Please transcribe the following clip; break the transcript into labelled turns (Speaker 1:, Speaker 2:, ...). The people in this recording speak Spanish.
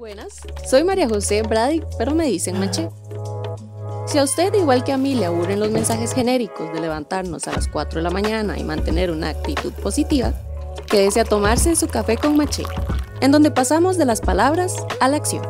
Speaker 1: Buenas, soy María José Brady, pero me dicen Maché. Si a usted, igual que a mí, le aburren los mensajes genéricos de levantarnos a las 4 de la mañana y mantener una actitud positiva, quédese a tomarse su café con Maché, en donde pasamos de las palabras a la acción.